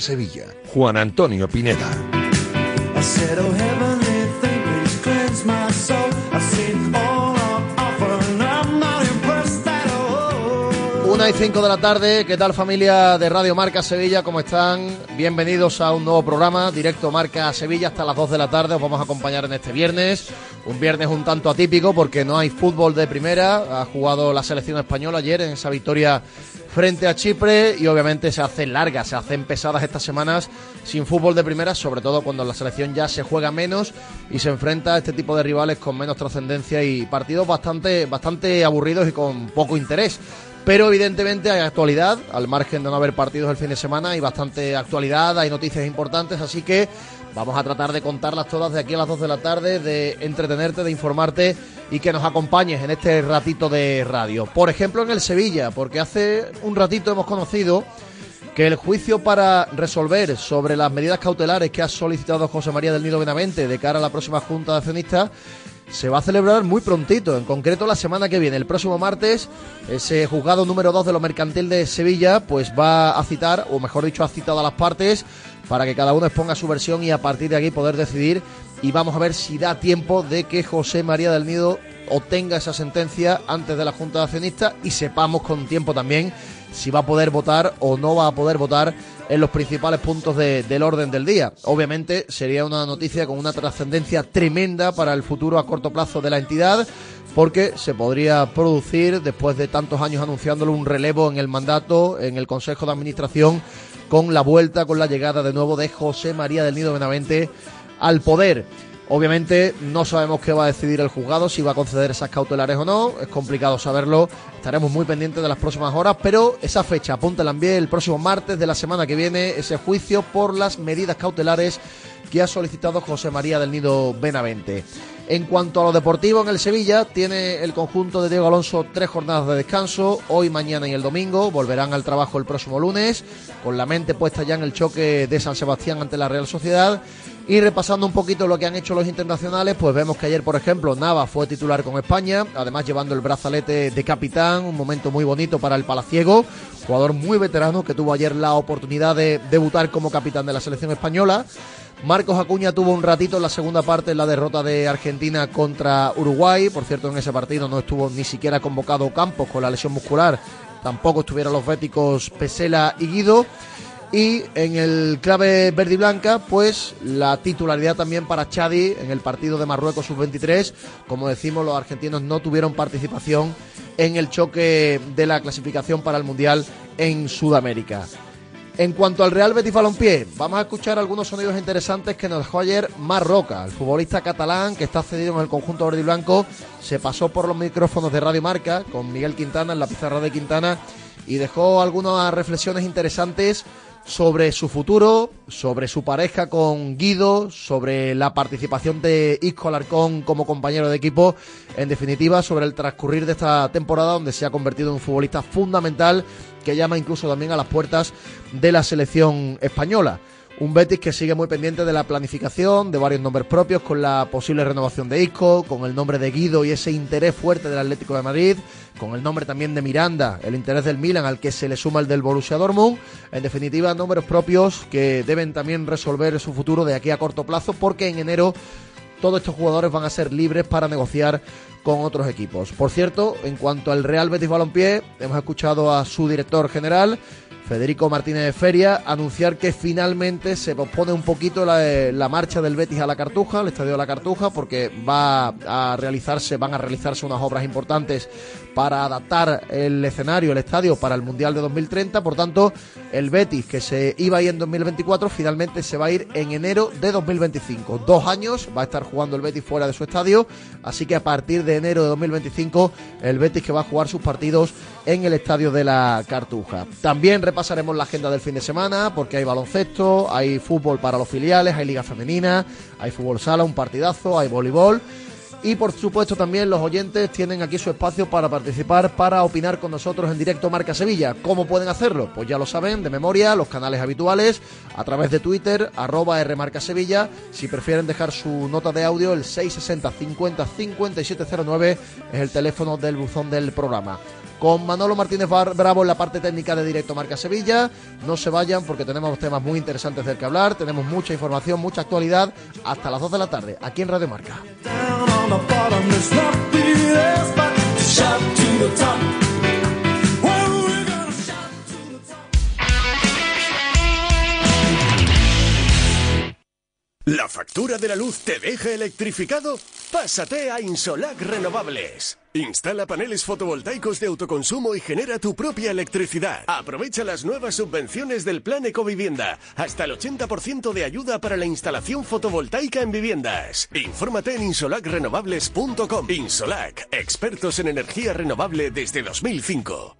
Sevilla. Juan Antonio Pineda. Una y cinco de la tarde, ¿qué tal familia de Radio Marca Sevilla? ¿Cómo están? Bienvenidos a un nuevo programa, Directo Marca Sevilla, hasta las 2 de la tarde. Os vamos a acompañar en este viernes. Un viernes un tanto atípico porque no hay fútbol de primera. Ha jugado la selección española ayer en esa victoria frente a Chipre y obviamente se hacen largas, se hacen pesadas estas semanas sin fútbol de primera, sobre todo cuando la selección ya se juega menos y se enfrenta a este tipo de rivales con menos trascendencia y partidos bastante, bastante aburridos y con poco interés. Pero evidentemente hay actualidad, al margen de no haber partidos el fin de semana, hay bastante actualidad, hay noticias importantes, así que vamos a tratar de contarlas todas de aquí a las 2 de la tarde, de entretenerte, de informarte y que nos acompañes en este ratito de radio. Por ejemplo, en el Sevilla, porque hace un ratito hemos conocido que el juicio para resolver sobre las medidas cautelares que ha solicitado José María del Nido Benavente de cara a la próxima Junta de Accionistas se va a celebrar muy prontito, en concreto la semana que viene, el próximo martes, ese juzgado número 2 de lo mercantil de Sevilla, pues va a citar, o mejor dicho, ha citado a las partes para que cada uno exponga su versión y a partir de aquí poder decidir y vamos a ver si da tiempo de que José María del Nido obtenga esa sentencia antes de la Junta de Accionistas y sepamos con tiempo también si va a poder votar o no va a poder votar en los principales puntos del orden del día. Obviamente sería una noticia con una trascendencia tremenda para el futuro a corto plazo de la entidad, porque se podría producir, después de tantos años anunciándolo, un relevo en el mandato, en el Consejo de Administración, con la vuelta, con la llegada de nuevo de José María del Nido Benavente al poder. Obviamente no sabemos qué va a decidir el juzgado, si va a conceder esas cautelares o no, es complicado saberlo, estaremos muy pendientes de las próximas horas, pero esa fecha, apúntala en bien, el próximo martes de la semana que viene, ese juicio por las medidas cautelares que ha solicitado José María del Nido Benavente. En cuanto a lo deportivo en el Sevilla, tiene el conjunto de Diego Alonso tres jornadas de descanso, hoy, mañana y el domingo, volverán al trabajo el próximo lunes, con la mente puesta ya en el choque de San Sebastián ante la Real Sociedad. Y repasando un poquito lo que han hecho los internacionales, pues vemos que ayer, por ejemplo, Nava fue titular con España, además llevando el brazalete de capitán, un momento muy bonito para el Palaciego, jugador muy veterano que tuvo ayer la oportunidad de debutar como capitán de la selección española. Marcos Acuña tuvo un ratito en la segunda parte en la derrota de Argentina contra Uruguay. Por cierto, en ese partido no estuvo ni siquiera convocado Campos con la lesión muscular. Tampoco estuvieron los béticos Pesela y Guido. Y en el clave verde y blanca, pues la titularidad también para Chadi en el partido de Marruecos sub-23. Como decimos, los argentinos no tuvieron participación en el choque de la clasificación para el Mundial en Sudamérica. En cuanto al Real Betis Balompié, vamos a escuchar algunos sonidos interesantes que nos dejó ayer Marroca, el futbolista catalán que está cedido en el conjunto verde y blanco, se pasó por los micrófonos de Radio Marca con Miguel Quintana en la pizarra de Quintana y dejó algunas reflexiones interesantes sobre su futuro, sobre su pareja con Guido, sobre la participación de Isco Alarcón como compañero de equipo, en definitiva sobre el transcurrir de esta temporada donde se ha convertido en un futbolista fundamental que llama incluso también a las puertas de la selección española. Un Betis que sigue muy pendiente de la planificación, de varios nombres propios, con la posible renovación de Isco, con el nombre de Guido y ese interés fuerte del Atlético de Madrid, con el nombre también de Miranda, el interés del Milan al que se le suma el del Borussia Dortmund. En definitiva, nombres propios que deben también resolver su futuro de aquí a corto plazo, porque en enero todos estos jugadores van a ser libres para negociar con otros equipos. Por cierto, en cuanto al Real Betis Balompié, hemos escuchado a su director general, Federico Martínez de Feria, anunciar que finalmente se pospone un poquito la, marcha del Betis a la Cartuja, al estadio de la Cartuja, porque va a realizarse, van a realizarse unas obras importantes para adaptar el escenario, el estadio para el Mundial de 2030. Por tanto, el Betis, que se iba a ir en 2024, finalmente se va a ir en enero de 2025. Dos años va a estar jugando el Betis fuera de su estadio, así que a partir de enero de 2025, el Betis que va a jugar sus partidos en el estadio de la Cartuja. También repasaremos la agenda del fin de semana, porque hay baloncesto, hay fútbol para los filiales, hay liga femenina, hay fútbol sala, un partidazo, hay voleibol. Y por supuesto también los oyentes tienen aquí su espacio para participar, para opinar con nosotros en directo Marca Sevilla. ¿Cómo pueden hacerlo? Pues ya lo saben, de memoria, los canales habituales, a través de Twitter, arroba Rmarca Sevilla. Si prefieren dejar su nota de audio, el 660 50 5709 es el teléfono del buzón del programa con Manolo Martínez Bravo en la parte técnica de Directo Marca Sevilla. No se vayan porque tenemos temas muy interesantes del que hablar, tenemos mucha información, mucha actualidad hasta las 2 de la tarde aquí en Radio Marca. ¿La factura de la luz te deja electrificado? Pásate a Insolac Renovables. Instala paneles fotovoltaicos de autoconsumo y genera tu propia electricidad. Aprovecha las nuevas subvenciones del Plan Ecovivienda. Hasta el 80% de ayuda para la instalación fotovoltaica en viviendas. Infórmate en insolacrenovables.com. Insolac, expertos en energía renovable desde 2005.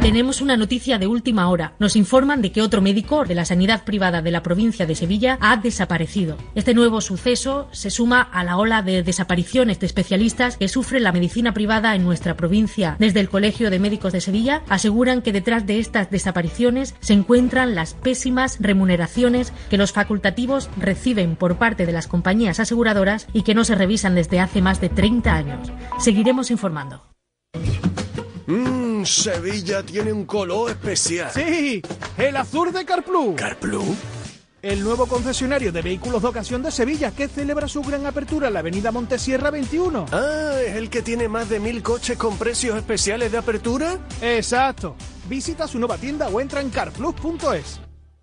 Tenemos una noticia de última hora. Nos informan de que otro médico de la sanidad privada de la provincia de Sevilla ha desaparecido. Este nuevo suceso se suma a la ola de desapariciones de especialistas que sufre la medicina privada en nuestra provincia. Desde el Colegio de Médicos de Sevilla aseguran que detrás de estas desapariciones se encuentran las pésimas remuneraciones que los facultativos reciben por parte de las compañías aseguradoras y que no se revisan desde hace más de 30 años. Seguiremos informando. Sevilla tiene un color especial. Sí, el azul de Carplus. ¿Carplus? El nuevo concesionario de vehículos de ocasión de Sevilla que celebra su gran apertura en la avenida Montesierra 21. Ah, ¿es el que tiene más de mil coches con precios especiales de apertura? Exacto. Visita su nueva tienda o entra en carplus.es.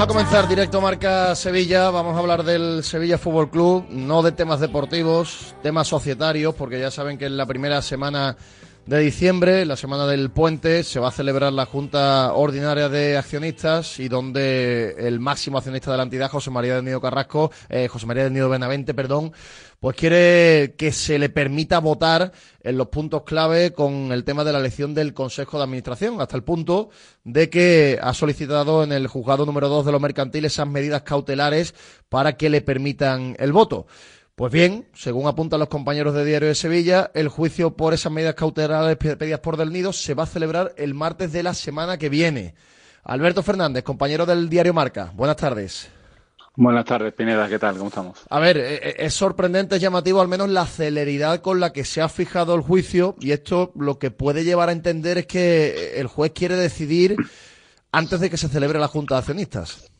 Vamos a comenzar directo Marca Sevilla, vamos a hablar del Sevilla Fútbol Club, no de temas deportivos, temas societarios, porque ya saben que en la primera semana de diciembre, la semana del puente, se va a celebrar la Junta Ordinaria de Accionistas y donde el máximo accionista de la entidad, José María del Nido Carrasco, eh, José María del Nido Benavente, perdón, pues quiere que se le permita votar en los puntos clave con el tema de la elección del Consejo de Administración, hasta el punto de que ha solicitado en el juzgado número 2 de los mercantiles esas medidas cautelares para que le permitan el voto. Pues bien, según apuntan los compañeros de Diario de Sevilla, el juicio por esas medidas cautelares pedidas por Del Nido se va a celebrar el martes de la semana que viene. Alberto Fernández, compañero del Diario Marca, buenas tardes. Buenas tardes, Pineda, ¿qué tal? ¿Cómo estamos? A ver, eh, eh, es sorprendente, es llamativo al menos la celeridad con la que se ha fijado el juicio y esto lo que puede llevar a entender es que el juez quiere decidir antes de que se celebre la Junta de Accionistas.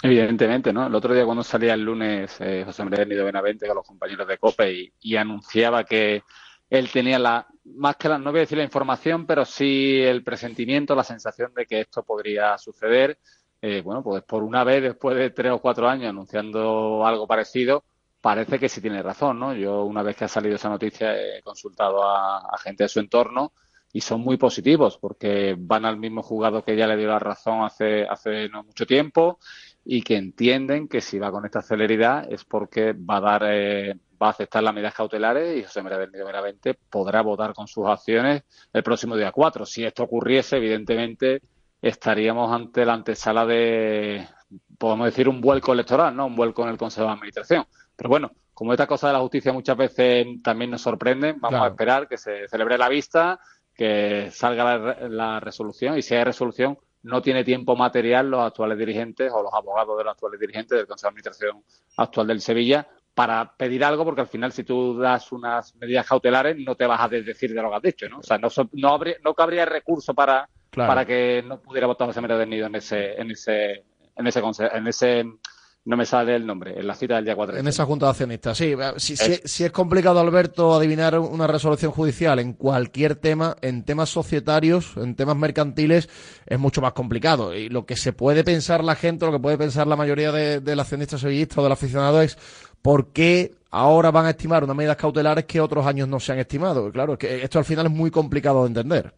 Evidentemente, ¿no? El otro día cuando salía el lunes eh, José María Nido Benavente con los compañeros de COPE y, anunciaba que él tenía la, más que la, no voy a decir la información, pero sí el presentimiento, la sensación de que esto podría suceder. Eh, bueno, pues por una vez, después de tres o cuatro años anunciando algo parecido, parece que sí tiene razón, ¿no? Yo una vez que ha salido esa noticia he consultado a, gente de su entorno y son muy positivos porque van al mismo jugador que ya le dio la razón hace, hace no mucho tiempo y que entienden que si va con esta celeridad es porque va a dar eh, va a aceptar las medidas cautelares y José María del Nido podrá votar con sus acciones el próximo día 4. Si esto ocurriese, evidentemente estaríamos ante la antesala de, podemos decir, un vuelco electoral, ¿no? Un vuelco en el Consejo de Administración. Pero bueno, como esta cosa de la justicia muchas veces también nos sorprende, vamos a esperar que se celebre la vista, que salga la, la resolución y si hay resolución, no tiene tiempo material los actuales dirigentes o los abogados de los actuales dirigentes del Consejo de Administración actual del Sevilla para pedir algo, porque al final si tú das unas medidas cautelares no te vas a desdecir de lo que has dicho, ¿no? O sea, no, no, habría, no cabría recurso para, para que no pudiera votar José María del Nido en ese, en ese, en ese, en ese no me sale el nombre, en la cita del día 4. En esa junta de accionistas, sí. Si, si, es complicado, Alberto, adivinar una resolución judicial en cualquier tema, en temas societarios, en temas mercantiles, es mucho más complicado. Y lo que se puede pensar la gente, lo que puede pensar la mayoría de, de los accionistas sevillistas o del aficionado es por qué ahora van a estimar unas medidas cautelares que otros años no se han estimado. Claro, es que esto al final es muy complicado de entender.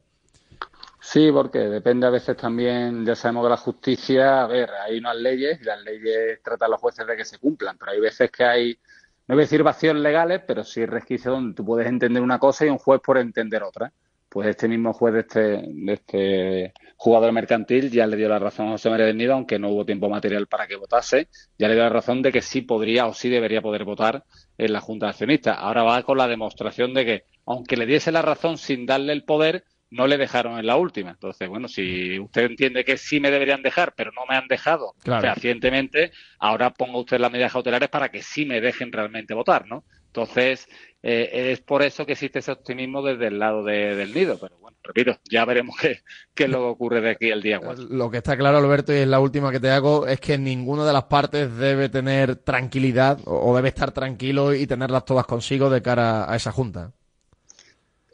Sí, porque depende a veces también, ya sabemos de la justicia, a ver, hay unas leyes y las leyes tratan a los jueces de que se cumplan, pero hay veces que hay, no voy a decir vacíos legales, pero sí resquicios donde tú puedes entender una cosa y un juez por entender otra. Pues este mismo juez de este, de este jugador mercantil ya le dio la razón a José María del Nido, aunque no hubo tiempo material para que votase, ya le dio la razón de que sí podría o sí debería poder votar en la Junta de Accionistas. Ahora va con la demostración de que, aunque le diese la razón sin darle el poder, no le dejaron en la última. Entonces, bueno, si usted entiende que sí me deberían dejar, pero no me han dejado fehacientemente, ahora ponga usted las medidas cautelares para que sí me dejen realmente votar, ¿no? Entonces, eh, es por eso que existe ese optimismo desde el lado del nido. Pero bueno, repito, ya veremos qué, qué es lo que ocurre de aquí el día 4. Lo que está claro, Alberto, y es la última que te hago, es que ninguna de las partes debe tener tranquilidad o debe estar tranquilo y tenerlas todas consigo de cara a esa junta.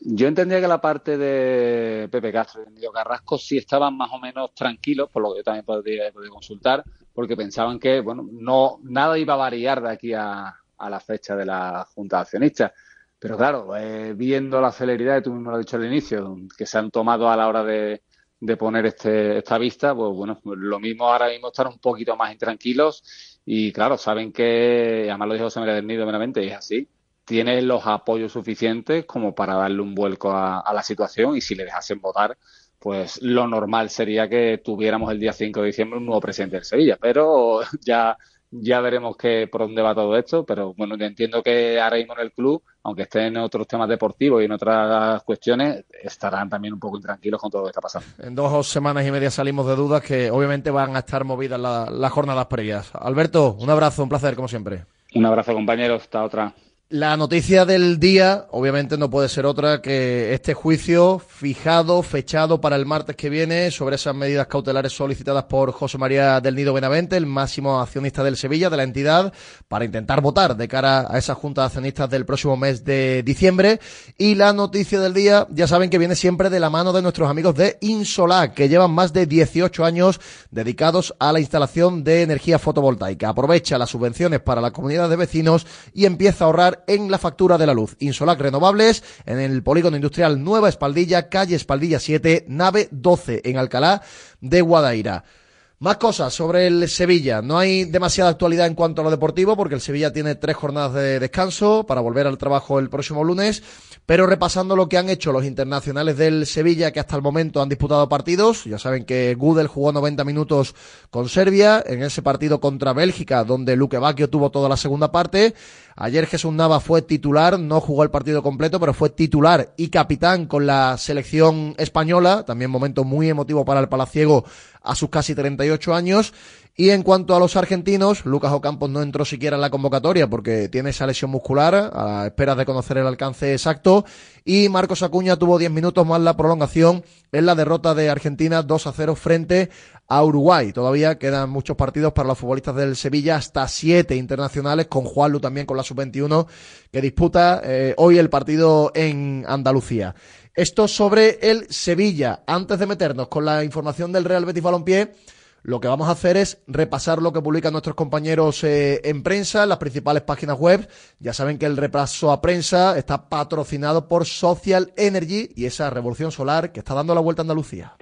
Yo entendía que la parte de Pepe Castro y Emilio Carrasco sí estaban más o menos tranquilos, por lo que yo también podía, consultar, porque pensaban que bueno, no nada iba a variar de aquí a, la fecha de la Junta de Accionistas. Pero claro, eh, viendo la celeridad, y tú mismo lo has dicho al inicio, que se han tomado a la hora de, poner este, esta vista, pues bueno, lo mismo ahora mismo estar un poquito más intranquilos y claro, saben que, además lo dijo José María del Nido meramente, y es así, tiene los apoyos suficientes como para darle un vuelco a, la situación y si le dejasen votar, pues lo normal sería que tuviéramos el día 5 de diciembre un nuevo presidente del Sevilla. Pero ya, ya veremos que, por dónde va todo esto. Pero bueno, entiendo que ahora mismo en el club, aunque estén en otros temas deportivos y en otras cuestiones, estarán también un poco intranquilos con todo lo que está pasando. En dos semanas y media salimos de dudas que obviamente van a estar movidas las jornadas previas. Alberto, un abrazo, un placer como siempre. Un abrazo compañeros, hasta otra. La noticia del día, obviamente, no puede ser otra que este juicio fijado, fechado para el martes que viene sobre esas medidas cautelares solicitadas por José María del Nido Benavente, el máximo accionista del Sevilla, de la entidad, para intentar votar de cara a esa junta de accionistas del próximo mes de diciembre. Y la noticia del día, ya saben que viene siempre de la mano de nuestros amigos de Insolac, que llevan más de 18 años dedicados a la instalación de energía fotovoltaica. Aprovecha las subvenciones para la comunidad de vecinos y empieza a ahorrar en la factura de la luz. Insolac Renovables en el Polígono Industrial Nueva Espaldilla, calle Espaldilla 7, nave 12 en Alcalá de Guadaira. Más cosas sobre el Sevilla. No hay demasiada actualidad en cuanto a lo deportivo porque el Sevilla tiene tres jornadas de descanso para volver al trabajo el próximo lunes. Pero repasando lo que han hecho los internacionales del Sevilla que hasta el momento han disputado partidos. Ya saben que Gudel jugó 90 minutos con Serbia en ese partido contra Bélgica donde Luque Bacchio tuvo toda la segunda parte. Ayer Jesús Nava fue titular, no jugó el partido completo, pero fue titular y capitán con la selección española. También momento muy emotivo para el Palaciego a sus casi 38 años. Y en cuanto a los argentinos, Lucas Ocampos no entró siquiera en la convocatoria porque tiene esa lesión muscular, a espera de conocer el alcance exacto. Y Marcos Acuña tuvo 10 minutos más la prolongación en la derrota de Argentina 2 a 0 frente a Uruguay. Todavía quedan muchos partidos para los futbolistas del Sevilla, hasta siete internacionales, con Juanlu también con la sub-21, que disputa eh, hoy el partido en Andalucía. Esto sobre el Sevilla. Antes de meternos con la información del Real Betis Balompié, lo que vamos a hacer es repasar lo que publican nuestros compañeros eh, en prensa, en las principales páginas web. Ya saben que el repaso a prensa está patrocinado por Social Energy y esa revolución solar que está dando la vuelta a Andalucía.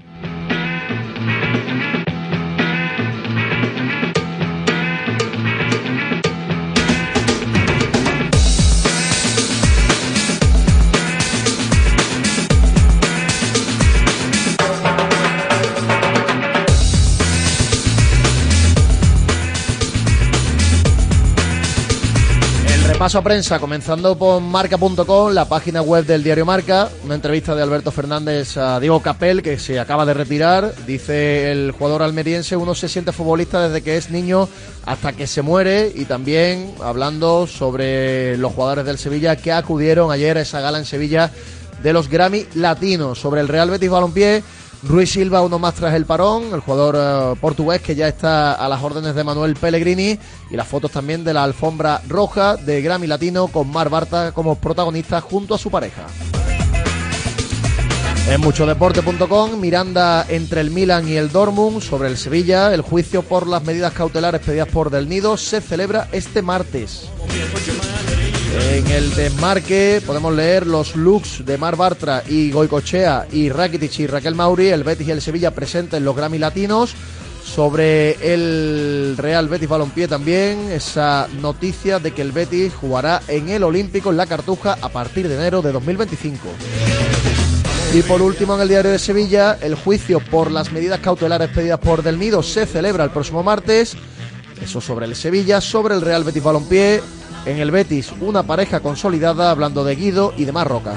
Paso a prensa, comenzando por marca.com, la página web del diario Marca. Una entrevista de Alberto Fernández a Diego Capel, que se acaba de retirar. Dice el jugador almeriense, uno se siente futbolista desde que es niño hasta que se muere. Y también hablando sobre los jugadores del Sevilla que acudieron ayer a esa gala en Sevilla de los Grammy Latinos. Sobre el Real Betis Balompié Ruiz Silva, uno más tras el parón, el jugador eh, portugués que ya está a las órdenes de Manuel Pellegrini y las fotos también de la alfombra roja de Grammy Latino con Mar Barta como protagonista junto a su pareja. En muchodeporte.com, Miranda entre el Milan y el Dortmund sobre el Sevilla. El juicio por las medidas cautelares pedidas por Del Nido se celebra este martes. En el desmarque podemos leer los looks de Mar Bartra y Goicochea y Rakitic y Raquel Mauri, el Betis y el Sevilla presentes en los Grammy Latinos. Sobre el Real Betis Balompié también, esa noticia de que el Betis jugará en el Olímpico en la Cartuja a partir de enero de 2025. Y por último, en el diario de Sevilla, el juicio por las medidas cautelares pedidas por Del Nido se celebra el próximo martes. Eso sobre el Sevilla, sobre el Real Betis Balompié, en el Betis, una pareja consolidada hablando de Guido y de Marroca.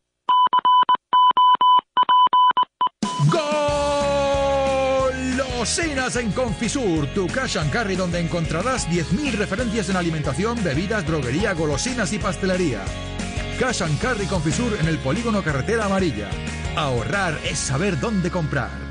Cocinas en Confisur, tu cash and carry donde encontrarás 10.000 referencias en alimentación, bebidas, droguería, golosinas y pastelería. Cash and Carry Confisur en el polígono Carretera Amarilla. Ahorrar es saber dónde comprar.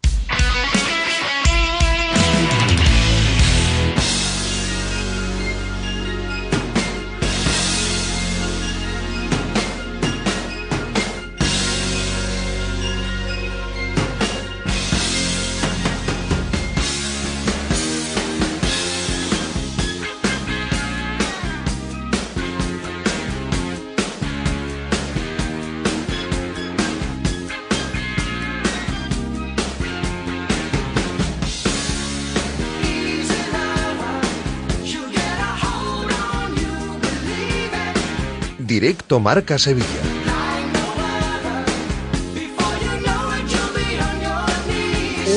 Directo Marca Sevilla.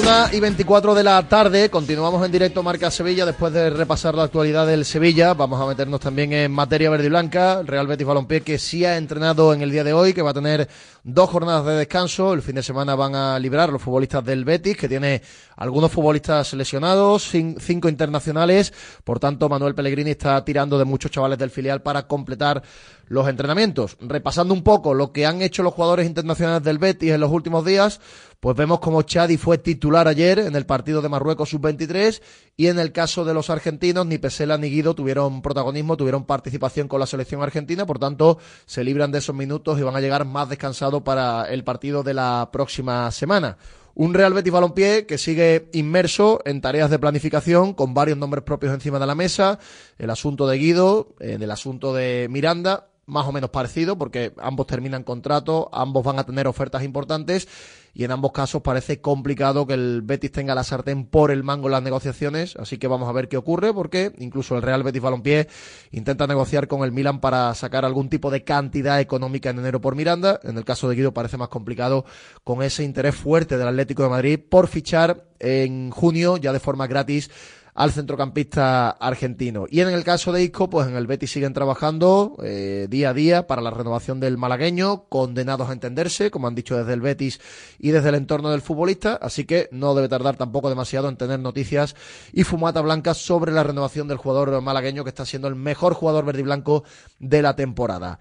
Una y 24 de la tarde, continuamos en directo Marca Sevilla después de repasar la actualidad del Sevilla. Vamos a meternos también en materia verde y blanca. Real Betis Balompié que sí ha entrenado en el día de hoy, que va a tener dos jornadas de descanso. El fin de semana van a librar los futbolistas del Betis, que tiene algunos futbolistas lesionados, cinco internacionales. Por tanto, Manuel Pellegrini está tirando de muchos chavales del filial para completar los entrenamientos. Repasando un poco lo que han hecho los jugadores internacionales del Betis en los últimos días, pues vemos como Chadi fue titular ayer en el partido de Marruecos sub-23 y en el caso de los argentinos ni Pesela ni Guido tuvieron protagonismo, tuvieron participación con la selección argentina, por tanto se libran de esos minutos y van a llegar más descansados para el partido de la próxima semana. Un Real Betis Balompié que sigue inmerso en tareas de planificación con varios nombres propios encima de la mesa. El asunto de Guido, el asunto de Miranda, más o menos parecido porque ambos terminan contrato, ambos van a tener ofertas importantes y en ambos casos parece complicado que el Betis tenga la sartén por el mango en las negociaciones, así que vamos a ver qué ocurre porque incluso el Real Betis Balompié intenta negociar con el Milan para sacar algún tipo de cantidad económica en enero por Miranda, en el caso de Guido parece más complicado con ese interés fuerte del Atlético de Madrid por fichar en junio ya de forma gratis al centrocampista argentino. Y en el caso de Isco, pues en el Betis siguen trabajando eh, día a día para la renovación del malagueño, condenados a entenderse, como han dicho desde el Betis y desde el entorno del futbolista, así que no debe tardar tampoco demasiado en tener noticias y fumata blanca sobre la renovación del jugador malagueño que está siendo el mejor jugador verde y blanco de la temporada.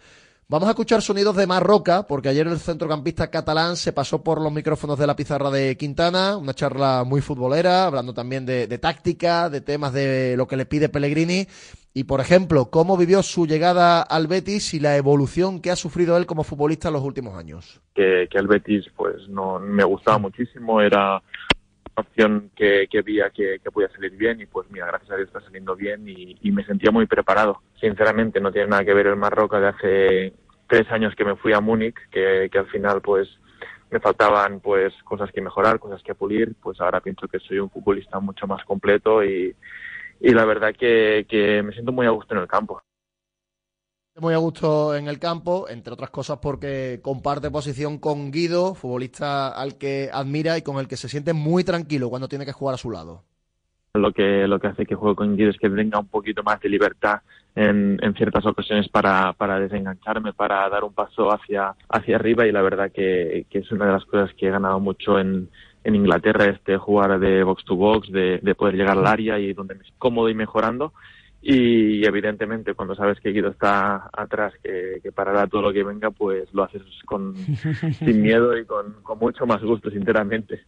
Vamos a escuchar sonidos de Marroca, porque ayer el centrocampista catalán se pasó por los micrófonos de la pizarra de Quintana, una charla muy futbolera, hablando también de, táctica, de temas de lo que le pide Pellegrini, y por ejemplo, cómo vivió su llegada al Betis y la evolución que ha sufrido él como futbolista en los últimos años. Que, que el Betis pues no me gustaba muchísimo, era una opción que, que veía que, podía salir bien y pues mira, gracias a Dios está saliendo bien y, y, me sentía muy preparado. Sinceramente no tiene nada que ver el Marroca de hace tres años que me fui a Múnich, que, que al final pues me faltaban pues cosas que mejorar, cosas que pulir, pues ahora pienso que soy un futbolista mucho más completo y, y la verdad que, que me siento muy a gusto en el campo. Muy a gusto en el campo, entre otras cosas porque comparte posición con Guido, futbolista al que admira y con el que se siente muy tranquilo cuando tiene que jugar a su lado lo que lo que hace que juegue con Guido es que tenga un poquito más de libertad en, en ciertas ocasiones para, para desengancharme, para dar un paso hacia, hacia arriba y la verdad que, que es una de las cosas que he ganado mucho en, en Inglaterra, este jugar de box to box, de, de poder llegar al área y donde me siento cómodo y mejorando. Y evidentemente cuando sabes que Guido está atrás, que, que parará todo lo que venga, pues lo haces con, sin miedo y con, con mucho más gusto, sinceramente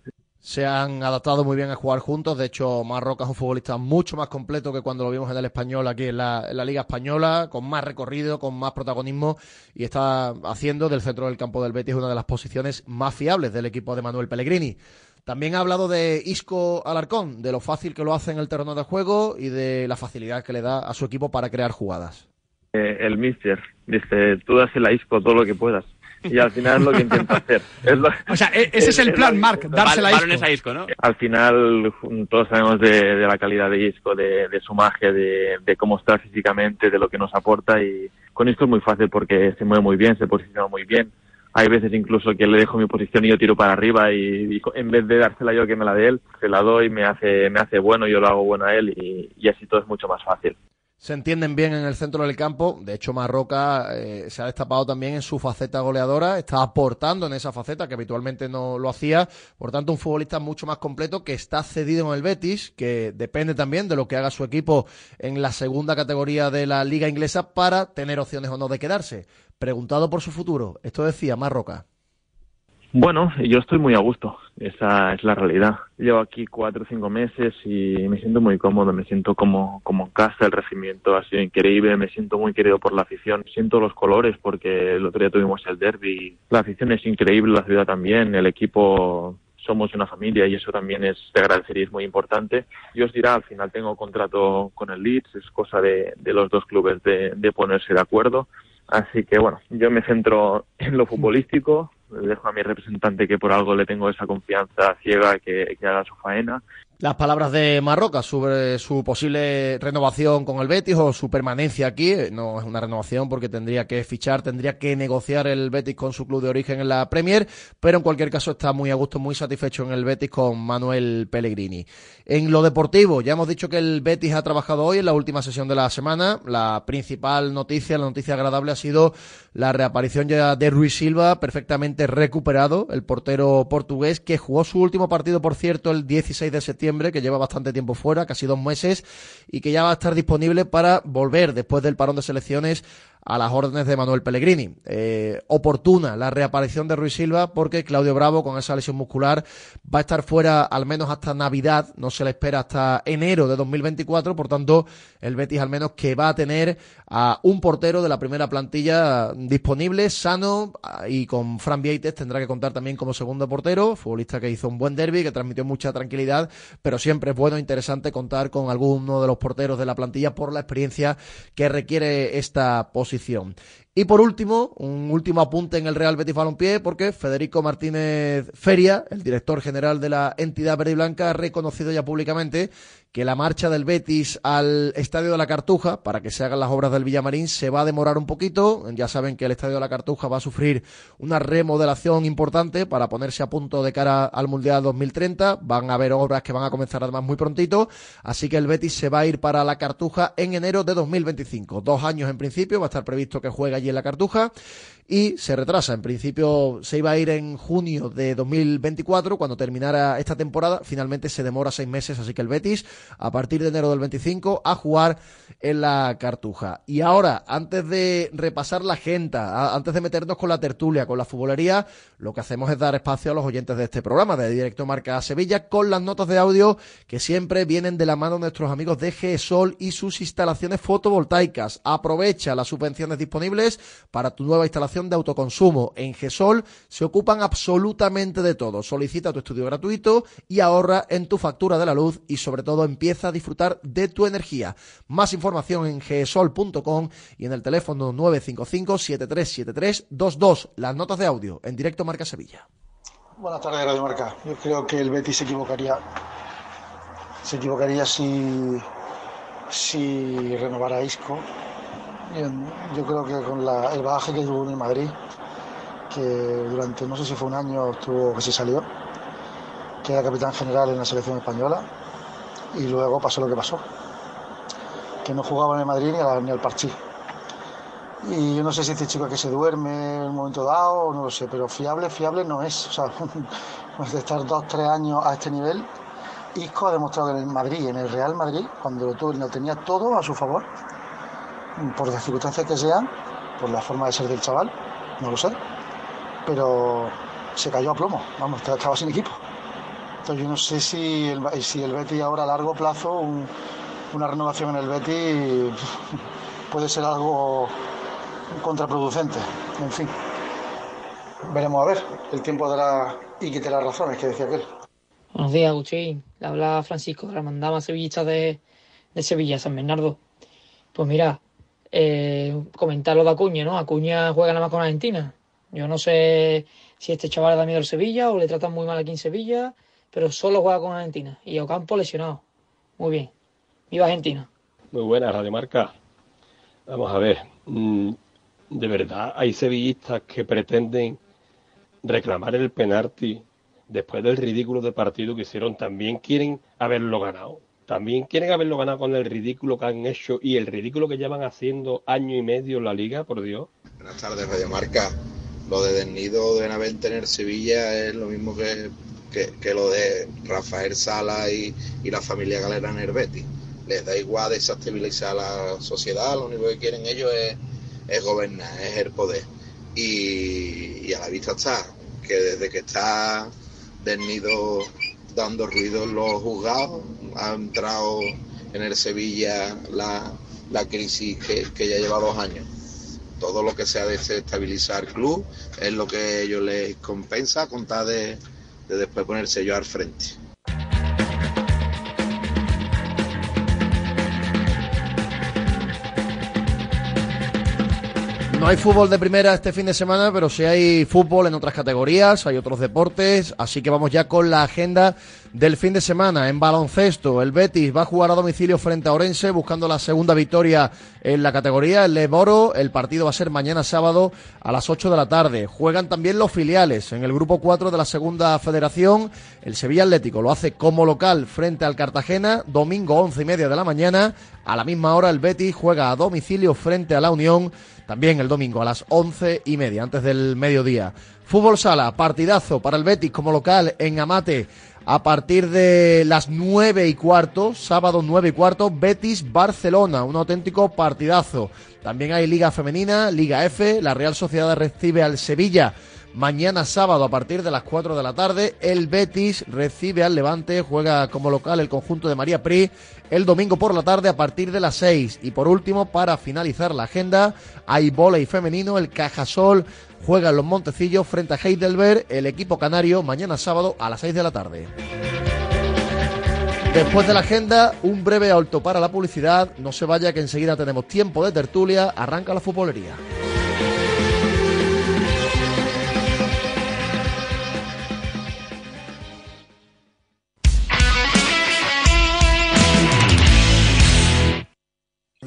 se han adaptado muy bien a jugar juntos. De hecho, Marroca es un futbolista mucho más completo que cuando lo vimos en el español aquí en la, Liga Española, con más recorrido, con más protagonismo y está haciendo del centro del campo del Betis una de las posiciones más fiables del equipo de Manuel Pellegrini. También ha hablado de Isco Alarcón, de lo fácil que lo hace en el terreno de juego y de la facilidad que le da a su equipo para crear jugadas. Eh, el mister dice, tú das el a Isco todo lo que puedas y al final es lo que intento hacer. o sea, e-, ese es, el plan, Mark, dársela a Isco. ¿no? Al final todos sabemos de, la calidad de Isco, de, su magia, de, cómo está físicamente, de lo que nos aporta y con Isco es muy fácil porque se mueve muy bien, se posiciona muy bien. Hay veces incluso que le dejo mi posición y yo tiro para arriba y, en vez de dársela yo que me la dé él, se la doy, me hace, me hace bueno, yo lo hago bueno a él y así todo es mucho más fácil se entienden bien en el centro del campo. De hecho, Marroca eh, se ha destapado también en su faceta goleadora, está aportando en esa faceta que habitualmente no lo hacía. Por tanto, un futbolista mucho más completo que está cedido en el Betis, que depende también de lo que haga su equipo en la segunda categoría de la liga inglesa para tener opciones o no de quedarse. Preguntado por su futuro, esto decía Marroca. Bueno, yo estoy muy a gusto, esa es la realidad. Llevo aquí cuatro o cinco meses y me siento muy cómodo, me siento como, como en casa, el recibimiento ha sido increíble, me siento muy querido por la afición, siento los colores porque el otro día tuvimos el derby, la afición es increíble, la ciudad también, el equipo somos una familia y eso también es de agradecer es muy importante. Y os dirá, al final tengo contrato con el Leeds, es cosa de, de los dos clubes de, de ponerse de acuerdo. Así que bueno, yo me centro en lo futbolístico, dejo a mi representante que por algo le tengo esa confianza ciega que, que haga su faena las palabras de Marroca sobre su posible renovación con el Betis o su permanencia aquí. No es una renovación porque tendría que fichar, tendría que negociar el Betis con su club de origen en la Premier, pero en cualquier caso está muy a gusto, muy satisfecho en el Betis con Manuel Pellegrini. En lo deportivo, ya hemos dicho que el Betis ha trabajado hoy en la última sesión de la semana. La principal noticia, la noticia agradable ha sido la reaparición ya de Ruiz Silva, perfectamente recuperado, el portero portugués que jugó su último partido, por cierto, el 16 de septiembre que lleva bastante tiempo fuera, casi dos meses, y que ya va a estar disponible para volver después del parón de selecciones a las órdenes de Manuel Pellegrini. Eh, oportuna la reaparición de Ruiz Silva porque Claudio Bravo con esa lesión muscular va a estar fuera al menos hasta Navidad, no se le espera hasta enero de 2024, por tanto el Betis al menos que va a tener a un portero de la primera plantilla disponible, sano y con Fran Vieites tendrá que contar también como segundo portero, futbolista que hizo un buen derby, que transmitió mucha tranquilidad, pero siempre es bueno e interesante contar con alguno de los porteros de la plantilla por la experiencia que requiere esta posición. Y por último, un último apunte en el Real Betis Balompié, porque Federico Martínez Feria, el director general de la entidad verde y blanca, ha reconocido ya públicamente que la marcha del Betis al Estadio de la Cartuja, para que se hagan las obras del Villamarín, se va a demorar un poquito. Ya saben que el Estadio de la Cartuja va a sufrir una remodelación importante para ponerse a punto de cara al Mundial 2030. Van a haber obras que van a comenzar además muy prontito. Así que el Betis se va a ir para la Cartuja en enero de 2025. Dos años en principio, va a estar previsto que juegue allí en la Cartuja y se retrasa. En principio se iba a ir en junio de 2024 cuando terminara esta temporada. Finalmente se demora seis meses, así que el Betis a partir de enero del 25 a jugar en la Cartuja. Y ahora, antes de repasar la agenda, antes de meternos con la tertulia, con la futbolería, lo que hacemos es dar espacio a los oyentes de este programa de Directo Marca Sevilla con las notas de audio que siempre vienen de la mano de nuestros amigos de GESOL y sus instalaciones fotovoltaicas. Aprovecha las subvenciones disponibles para tu nueva instalación de autoconsumo en GESOL se ocupan absolutamente de todo. Solicita tu estudio gratuito y ahorra en tu factura de la luz y sobre todo empieza a disfrutar de tu energía. Más información en gesol.com y en el teléfono 955 737322. Las notas de audio en directo Marca Sevilla. Buenas tardes, Radio Marca. Yo creo que el Betis se equivocaría. Se equivocaría si, si renovara Isco yo creo que con el bagaje que tuvo en Madrid, que durante no sé si fue un año estuvo que se salió, que era capitán general en la selección española, y luego pasó lo que pasó, que no jugaba en el Madrid ni, al Parchí. Y yo no sé si este chico que se duerme en un momento dado, no lo sé, pero fiable, fiable no es. O sea, de estar dos, tres años a este nivel, Isco ha demostrado en el Madrid, en el Real Madrid, cuando lo tenía todo a su favor, por las circunstancias que sean, por la forma de ser del chaval, no lo sé, pero se cayó a plomo, vamos, estaba sin equipo. Entonces yo no sé si el, si Betty ahora a largo plazo, una renovación en el Betty puede ser algo contraproducente, en fin. Veremos a ver, el tiempo dará y quite las razones que decía aquel. Buenos días, Agustín. Le habla Francisco de la Mandama Sevillista de, de Sevilla, San Bernardo. Pues mira, eh, comentar lo de Acuña, ¿no? Acuña juega nada más con Argentina. Yo no sé si este chaval da miedo al Sevilla o le tratan muy mal aquí en Sevilla, pero solo juega con Argentina. Y Ocampo lesionado. Muy bien. Viva Argentina. Muy buena, Radio Marca. Vamos a ver. Mm, de verdad, hay sevillistas que pretenden reclamar el penalti después del ridículo de partido que hicieron. También quieren haberlo ganado también quieren haberlo ganado con el ridículo que han hecho y el ridículo que llevan haciendo año y medio en la liga, por Dios. Buenas tardes, Radio Marca. Lo de Desnido de Benavente en el Sevilla es lo mismo que, que, lo de Rafael Sala y, la familia Galera Betis. Les da igual desestabilizar la sociedad, lo único que quieren ellos es, gobernar, es el poder. Y, y a la vista está que desde que está Desnido dando ruido los juzgados. Ha entrado en el Sevilla la, crisis que, ya lleva dos años. Todo lo que sea desestabilizar el club es lo que ellos les compensa con tal de, de después ponerse yo al frente. No hay fútbol de primera este fin de semana, pero sí hay fútbol en otras categorías, hay otros deportes, así que vamos ya con la agenda del fin de semana. En baloncesto, el Betis va a jugar a domicilio frente a Orense buscando la segunda victoria en la categoría. El Leboro, el partido va a ser mañana sábado a las 8 de la tarde. Juegan también los filiales en el grupo 4 de la segunda federación. El Sevilla Atlético lo hace como local frente al Cartagena, domingo 11 y media de la mañana. A la misma hora el Betis juega a domicilio frente a la Unión también el domingo a las once y media, antes del mediodía. Fútbol Sala, partidazo para el Betis como local en Amate a partir de las nueve y cuarto, sábado nueve y cuarto, Betis Barcelona, un auténtico partidazo. También hay Liga Femenina, Liga F, la Real Sociedad recibe al Sevilla mañana sábado a partir de las 4 de la tarde. El Betis recibe al Levante, juega como local el conjunto de María Pri el domingo por la tarde a partir de las 6. Y por último, para finalizar la agenda, hay volei femenino, el Cajasol juega en los Montecillos frente a Heidelberg, el equipo canario, mañana sábado a las 6 de la tarde. Después de la agenda, un breve alto para la publicidad. No se vaya que enseguida tenemos tiempo de tertulia. Arranca la futbolería.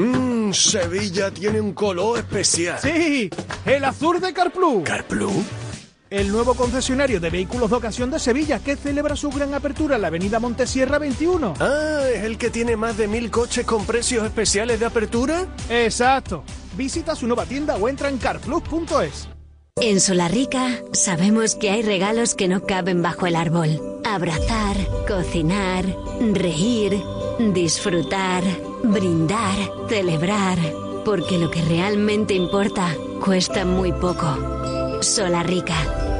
Mmm, Sevilla tiene un color especial. Sí, el azul de Carplus. ¿Carplus? El nuevo concesionario de vehículos de ocasión de Sevilla que celebra su gran apertura en la avenida Montesierra 21. Ah, ¿es el que tiene más de mil coches con precios especiales de apertura? Exacto. Visita su nueva tienda o entra en carplus.es. En Solarrica sabemos que hay regalos que no caben bajo el árbol. Abrazar, cocinar, reír, disfrutar, brindar, celebrar. Porque lo que realmente importa cuesta muy poco. Solarrica.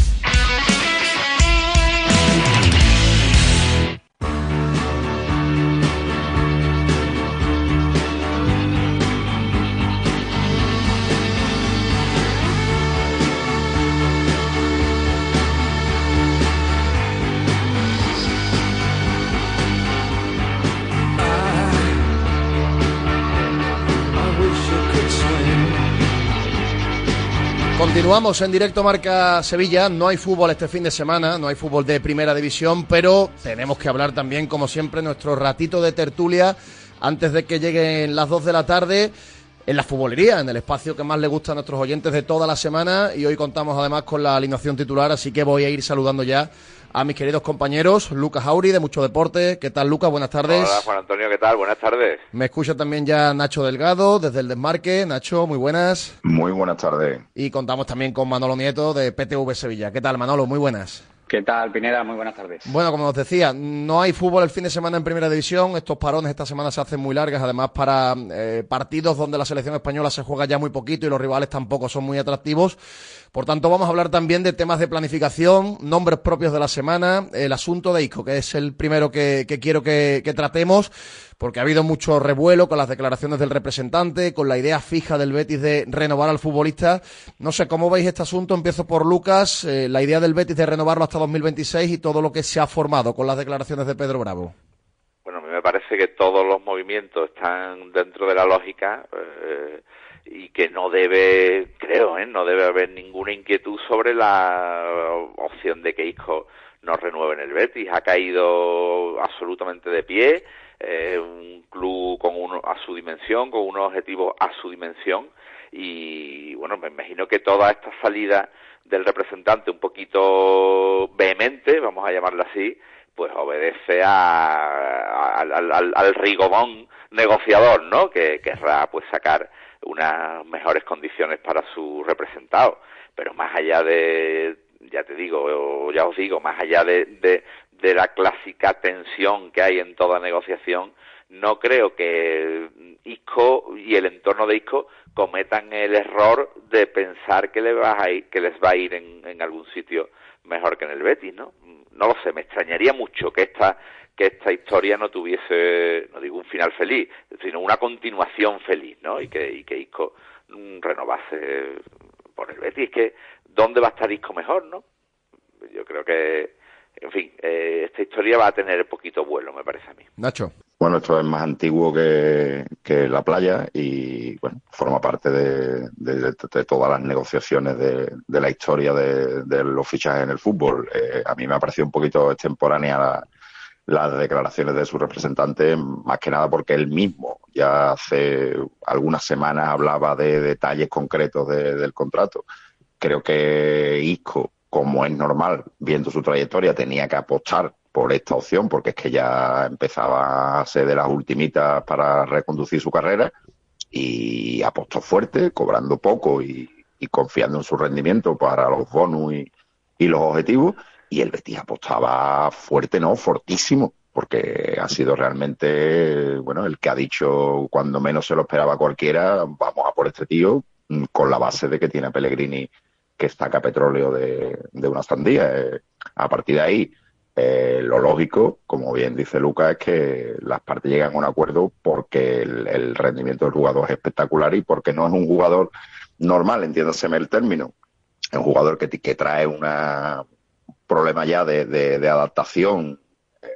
Continuamos en directo Marca Sevilla. No hay fútbol este fin de semana, no hay fútbol de primera división, pero tenemos que hablar también, como siempre, nuestro ratito de tertulia antes de que lleguen las 2 de la tarde en la futbolería, en el espacio que más le gusta a nuestros oyentes de toda la semana. Y hoy contamos además con la alineación titular, así que voy a ir saludando ya a mis queridos compañeros, Lucas Auri de Mucho Deporte. ¿Qué tal, Lucas? Buenas tardes. Hola, Juan Antonio, ¿qué tal? Buenas tardes. Me escucha también ya Nacho Delgado desde el Desmarque. Nacho, muy buenas. Muy buenas tardes. Y contamos también con Manolo Nieto de PTV Sevilla. ¿Qué tal, Manolo? Muy buenas. ¿Qué tal, Pineda? Muy buenas tardes. Bueno, como os decía, no hay fútbol el fin de semana en Primera División. Estos parones esta semana se hacen muy largas, además para eh, partidos donde la selección española se juega ya muy poquito y los rivales tampoco son muy atractivos. Por tanto, vamos a hablar también de temas de planificación, nombres propios de la semana, el asunto de ISCO, que es el primero que, quiero que tratemos porque ha habido mucho revuelo con las declaraciones del representante, con la idea fija del Betis de renovar al futbolista. No sé cómo veis este asunto. Empiezo por Lucas, eh, la idea del Betis de renovarlo hasta 2026 y todo lo que se ha formado con las declaraciones de Pedro Bravo. Bueno, a mí me parece que todos los movimientos están dentro de la lógica. Eh, y que no debe, creo, ¿eh? no debe haber ninguna inquietud sobre la opción de que Isco no renueve en el Betis. Ha caído absolutamente de pie eh, un club con uno a su dimensión, con unos objetivos a su dimensión y bueno, me imagino que toda esta salida del representante un poquito vehemente, vamos a llamarla así, pues obedece a, al, al, al negociador, ¿no? Que querrá pues sacar unas mejores condiciones para su representado. Pero más allá de, ya te digo, ya os digo, más allá de, de la clásica tensión que hay en toda negociación, no creo que ISCO y el entorno de ISCO cometan el error de pensar que, le a ir, que les va a ir en, en, algún sitio mejor que en el Betis, ¿no? No lo sé, me extrañaría mucho que esta que esta historia no tuviese, no digo un final feliz, sino una continuación feliz, ¿no? Y que, y que Isco mm, renovarse por el Betis. Que, ¿dónde va a estar Isco mejor, no? Yo creo que, en fin, eh, esta historia va a tener poquito vuelo, me parece a mí. Nacho. Bueno, esto es más antiguo que, que la playa y bueno, forma parte de, de- de todas las negociaciones de, de la historia de, de los fichajes en el fútbol. Eh, a mí me ha parecido un poquito extemporánea la- las declaraciones de su representante, más que nada porque él mismo ya hace algunas semanas hablaba de detalles concretos de- del contrato. Creo que Isco, como es normal, viendo su trayectoria, tenía que apostar por esta opción, porque es que ya empezaba a ser de las ultimitas para reconducir su carrera y apostó fuerte, cobrando poco y, confiando en su rendimiento para los bonus y, y los objetivos. Y el Betis apostaba fuerte, no, fortísimo, porque ha sido realmente, bueno, el que ha dicho cuando menos se lo esperaba cualquiera, vamos a por este tío, mm, con la base de que tiene a Pellegrini que saca petróleo de, de una sandía. Eh, a partir de ahí, eh, lo lógico, como bien dice Lucas, es que las partes llegan a un acuerdo porque el, el rendimiento del jugador es espectacular y porque no es un jugador normal, entiéndaseme el término. Es un jugador que, que trae un problema ya de, de- de adaptación eh,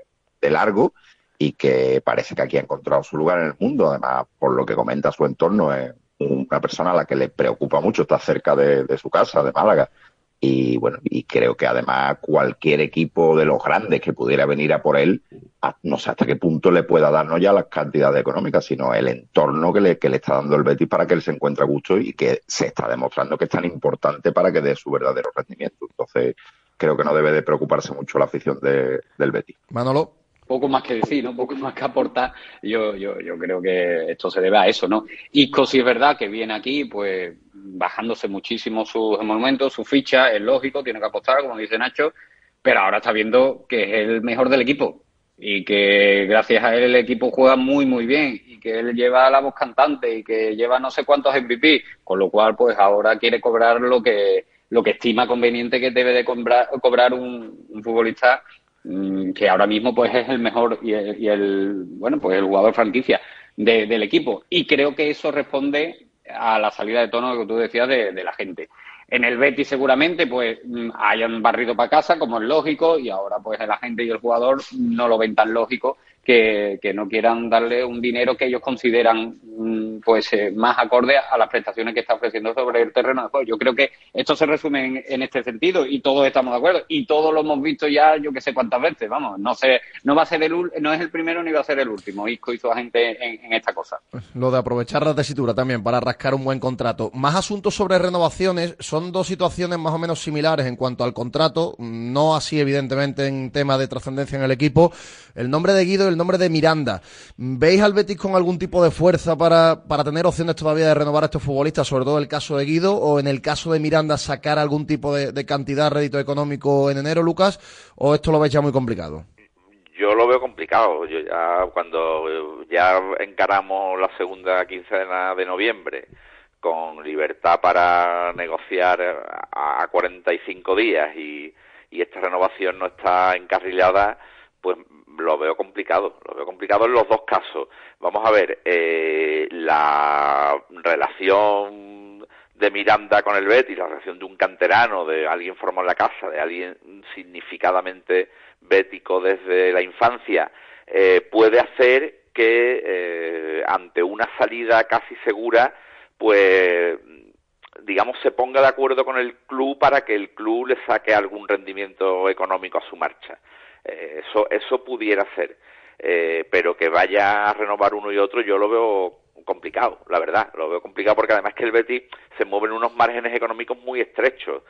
de largo y que parece que aquí ha encontrado su lugar en el mundo. Además, por lo que comenta su entorno, es una persona a la que le preocupa mucho, está cerca de, su casa, de Málaga. Y bueno, y creo que además cualquier equipo de los grandes que pudiera venir a por él, no sé hasta qué punto le pueda dar no ya las cantidades económicas, sino el entorno que le, que le está dando el Betis para que él se encuentre a gusto y que se está demostrando que es tan importante para que dé su verdadero rendimiento. Entonces, creo que no debe de preocuparse mucho la afición de- del Betis. Manolo. Poco más que decir, ¿no? Poco más que aportar. Yo, yo, yo creo que esto se debe a eso, ¿no? Isco sí es verdad que viene aquí, pues, bajándose muchísimo sus monumentos, su ficha, es lógico, tiene que apostar, como dice Nacho, pero ahora está viendo que es el mejor del equipo y que gracias a él el equipo juega muy, muy bien y que él lleva la voz cantante y que lleva no sé cuántos MVP, con lo cual, pues, ahora quiere cobrar lo que lo que estima conveniente que debe de cobrar, un, futbolista que ahora mismo pues es el mejor y el, y el, bueno pues el jugador franquicia de- del equipo. Y creo que eso responde a la salida de tono que tú decías de, de la gente. En el Betis seguramente pues mm, hayan barrido para casa como es lógico y ahora pues la gente y el jugador no lo ven tan lógico que, no quieran darle un dinero que ellos consideran mm, pues eh, más acorde a las prestaciones que está ofreciendo sobre el terreno de juego. Yo creo que esto se resume en, este sentido y todos estamos de acuerdo y todos lo hemos visto ya yo que sé cuántas veces, vamos, no sé, no va a ser el no es el primero ni va a ser el último. Isco hizo a gente en, esta cosa. Lo de aprovechar la tesitura también para rascar un buen contrato. Más asuntos sobre renovaciones. Son dos situaciones más o menos similares en cuanto al contrato. No así, evidentemente, en tema de trascendencia en el equipo. El nombre de Guido el nombre de Miranda. ¿Veis al Betis con algún tipo de fuerza para, para tener opciones todavía de renovar a estos futbolistas? Sobre todo el caso de Guido o en el caso de Miranda sacar algún tipo de, de cantidad, rédito económico en enero, Lucas. ¿O esto lo veis ya muy complicado? Yo lo veo complicado. Yo ya cuando eh, ya encaramos la segunda quincena de noviembre con libertad para negociar a, a 45 días y esta renovación no está encarrilada, pues lo veo complicado. Lo veo complicado en los dos casos. Vamos a ver, eh, la relación de Miranda con el Betis, la relación de un canterano, de alguien formado en la casa, de alguien significadamente bético desde la infancia, eh, puede hacer que eh, ante una salida casi segura, pues digamos se ponga de acuerdo con el club para que el club le saque algún rendimiento económico a su marcha. Eh, eso eso pudiera ser, Eh, pero que vaya a renovar uno y otro yo lo veo complicado, la verdad, lo veo complicado porque además que el Betis se mueve en unos márgenes económicos muy estrechos.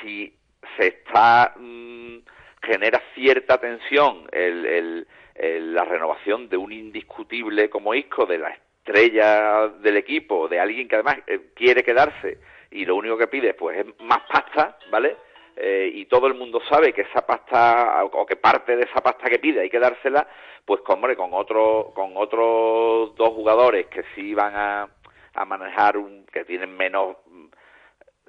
Si se está mm, genera cierta tensión el, la renovación de un indiscutible como Isco, de la estrella del equipo, de alguien que además eh, quiere quedarse y lo único que pide pues es más pasta, ¿vale? Eh, y todo el mundo sabe que esa pasta o que parte de esa pasta que pide hay que dársela, pues con, hombre, con otro, con otros dos jugadores que sí van a, a manejar un, que tienen menos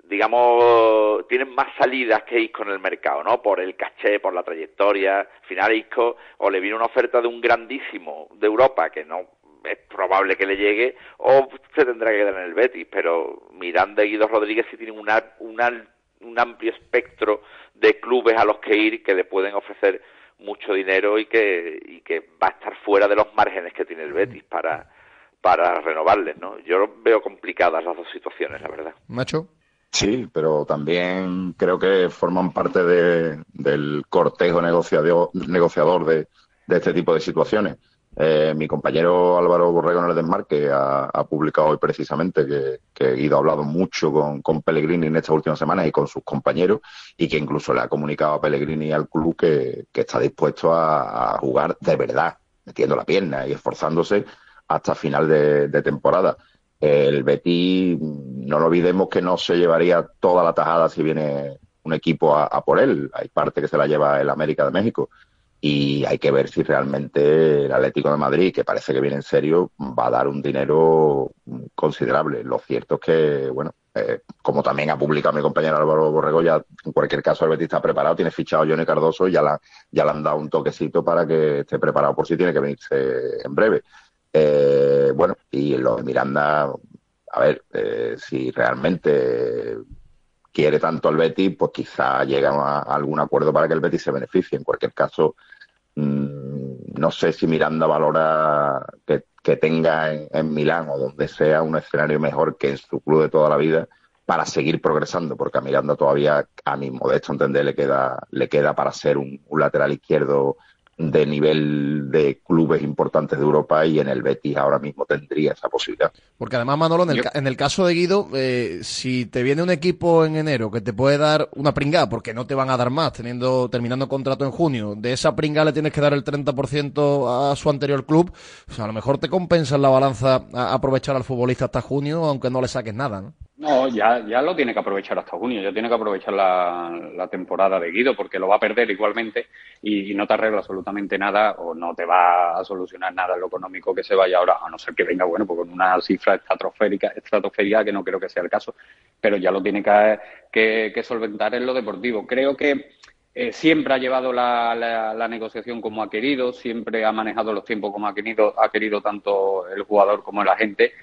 digamos, tienen más salidas que Isco en el mercado, ¿no? Por el caché, por la trayectoria. Al final Isco o le viene una oferta de un grandísimo de Europa que no es probable que le llegue o se tendrá que quedar en el Betis, pero Miranda y Guido Rodríguez sí tienen una, un amplio espectro de clubes a los que ir que le pueden ofrecer mucho dinero y que, y que va a estar fuera de los márgenes que tiene el Betis para, para renovarles, ¿no? Yo veo complicadas las dos situaciones, la verdad. Macho. Sí, pero también creo que forman parte de, del cortejo negociador, negociador de, de este tipo de situaciones. Eh, mi compañero Álvaro Borrego en el Desmarque ha, ha publicado hoy precisamente que, que Guido ha hablado mucho con, Pellegrini en estas últimas semanas y con sus compañeros y que incluso le ha comunicado a Pellegrini y al club que, está dispuesto a, jugar de verdad, metiendo la pierna y esforzándose hasta final de, temporada. El Betis, no lo olvidemos que no se llevaría toda la tajada si viene un equipo a por él. Hay parte que se la lleva el América de México y hay que ver si realmente el Atlético de Madrid, que parece que viene en serio, va a dar un dinero considerable. Lo cierto es que, bueno, eh, como también ha publicado mi compañero Álvaro Borrego, ya en cualquier caso el Betis está preparado, tiene fichado a Johnny Cardoso y ya, la, ya le han dado un toquecito para que esté preparado por si tiene que venirse en breve. Eh, bueno, y lo de Miranda, a ver, eh, si realmente quiere tanto el Betis, pues quizá llega a algún acuerdo para que el Betis se beneficie. En cualquier caso, mmm, no sé si Miranda valora que, tenga en, Milán o donde sea un escenario mejor que en su club de toda la vida para seguir progresando, porque a Miranda todavía, a mi modesto entender, le queda, le queda para ser un lateral izquierdo de nivel de clubes importantes de Europa y en el Betis ahora mismo tendría esa posibilidad. Porque además, Manolo, en el, en el caso de Guido, eh, si te viene un equipo en enero que te puede dar una pringada, porque no te van a dar más, teniendo terminando contrato en junio, de esa pringada le tienes que dar el 30% a su anterior club, pues a lo mejor te compensa en la balanza a aprovechar al futbolista hasta junio, aunque no le saques nada, ¿no? No, ya, ya lo tiene que aprovechar hasta junio, ya tiene que aprovechar la, temporada de Guido porque lo va a perder igualmente y, no te arregla absolutamente nada o no te va a solucionar nada lo económico que se vaya ahora, a no ser que venga, bueno, pues con una cifra estratosférica, estratosférica que no creo que sea el caso, pero ya lo tiene que, que, que solventar en lo deportivo. Creo que eh, siempre ha llevado la, la, la, negociación como ha querido, siempre ha manejado los tiempos como ha querido, ha querido tanto el jugador como la gente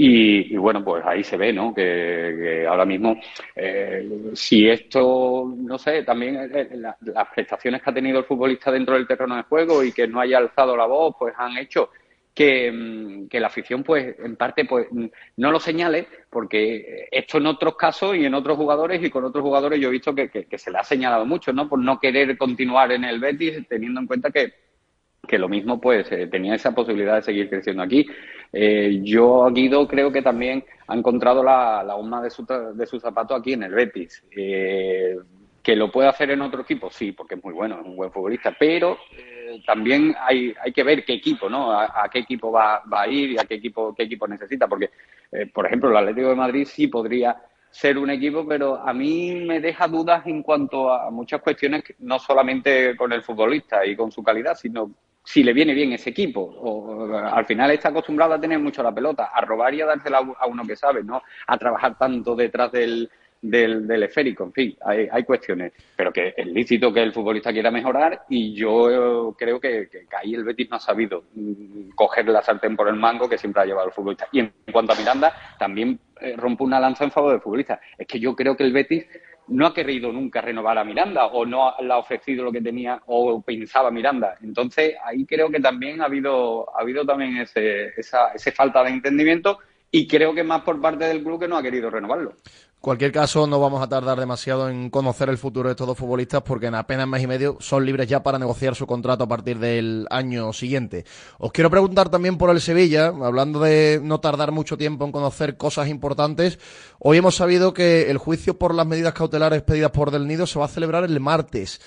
y, bueno, pues ahí se ve, ¿no? Que, ahora mismo, eh, si esto, no sé, también eh, la, las prestaciones que ha tenido el futbolista dentro del terreno de juego y que no haya alzado la voz, pues han hecho que, mm, que, la afición, pues, en parte, pues, no lo señale, porque esto en otros casos y en otros jugadores y con otros jugadores yo he visto que, que, que se le ha señalado mucho, ¿no? Por no querer continuar en el Betis, teniendo en cuenta que que lo mismo pues eh, tenía esa posibilidad de seguir creciendo aquí. Eh, yo Guido creo que también ha encontrado la, la de su, de su zapato aquí en el Betis. Eh, que lo puede hacer en otro equipo, sí, porque es muy bueno, es un buen futbolista, pero eh, también hay, que ver qué equipo, ¿no? A, qué equipo va, va, a ir y a qué equipo, qué equipo necesita, porque, eh, por ejemplo, el Atlético de Madrid sí podría ser un equipo, pero a mí me deja dudas en cuanto a muchas cuestiones, no solamente con el futbolista y con su calidad, sino si le viene bien ese equipo. O, al final está acostumbrado a tener mucho la pelota, a robar y a dársela a uno que sabe, ¿no? A trabajar tanto detrás del, del, del esférico. En fin, hay, hay, cuestiones. Pero que es lícito que el futbolista quiera mejorar y yo creo que, que, ahí el Betis no ha sabido coger la sartén por el mango que siempre ha llevado el futbolista. Y en cuanto a Miranda, también eh, rompe una lanza en favor del futbolista. Es que yo creo que el Betis no ha querido nunca renovar a Miranda o no le ha ofrecido lo que tenía o pensaba Miranda. Entonces ahí creo que también ha habido, ha habido también ese, esa, ese falta de entendimiento y creo que más por parte del club que no ha querido renovarlo cualquier caso, no vamos a tardar demasiado en conocer el futuro de estos dos futbolistas porque en apenas mes y medio son libres ya para negociar su contrato a partir del año siguiente. Os quiero preguntar también por el Sevilla, hablando de no tardar mucho tiempo en conocer cosas importantes. Hoy hemos sabido que el juicio por las medidas cautelares pedidas por Del Nido se va a celebrar el martes.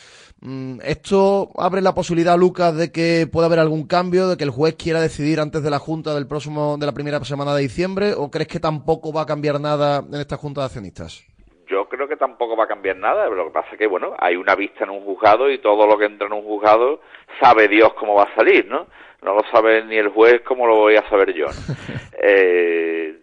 Mm, ¿Esto abre la posibilidad, Lucas, de que pueda haber algún cambio, de que el juez quiera decidir antes de la Junta del próximo, de la primera semana de diciembre, o crees que tampoco va a cambiar nada en esta Junta de Accionistas? Yo creo que tampoco va a cambiar nada, pero lo que pasa es que, bueno, hay una vista en un juzgado y todo lo que entra en un juzgado sabe Dios cómo va a salir, ¿no? No lo sabe ni el juez como lo voy a saber yo. eh,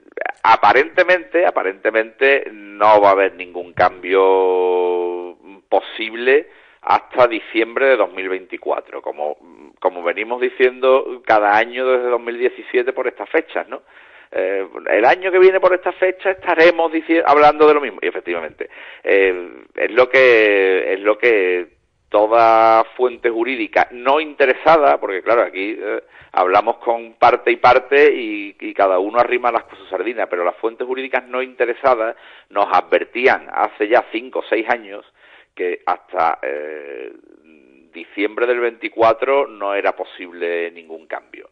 aparentemente, aparentemente no va a haber ningún cambio posible hasta diciembre de 2024. Como como venimos diciendo cada año desde 2017 por estas fechas, ¿no? Eh, el año que viene por esta fecha estaremos hablando de lo mismo y efectivamente eh, es lo que es lo que toda fuente jurídica no interesada porque claro aquí eh, hablamos con parte y parte y, cada uno arrima las cosas sardinas pero las fuentes jurídicas no interesadas nos advertían hace ya cinco o seis años que hasta diciembre del 24 no era posible ningún cambio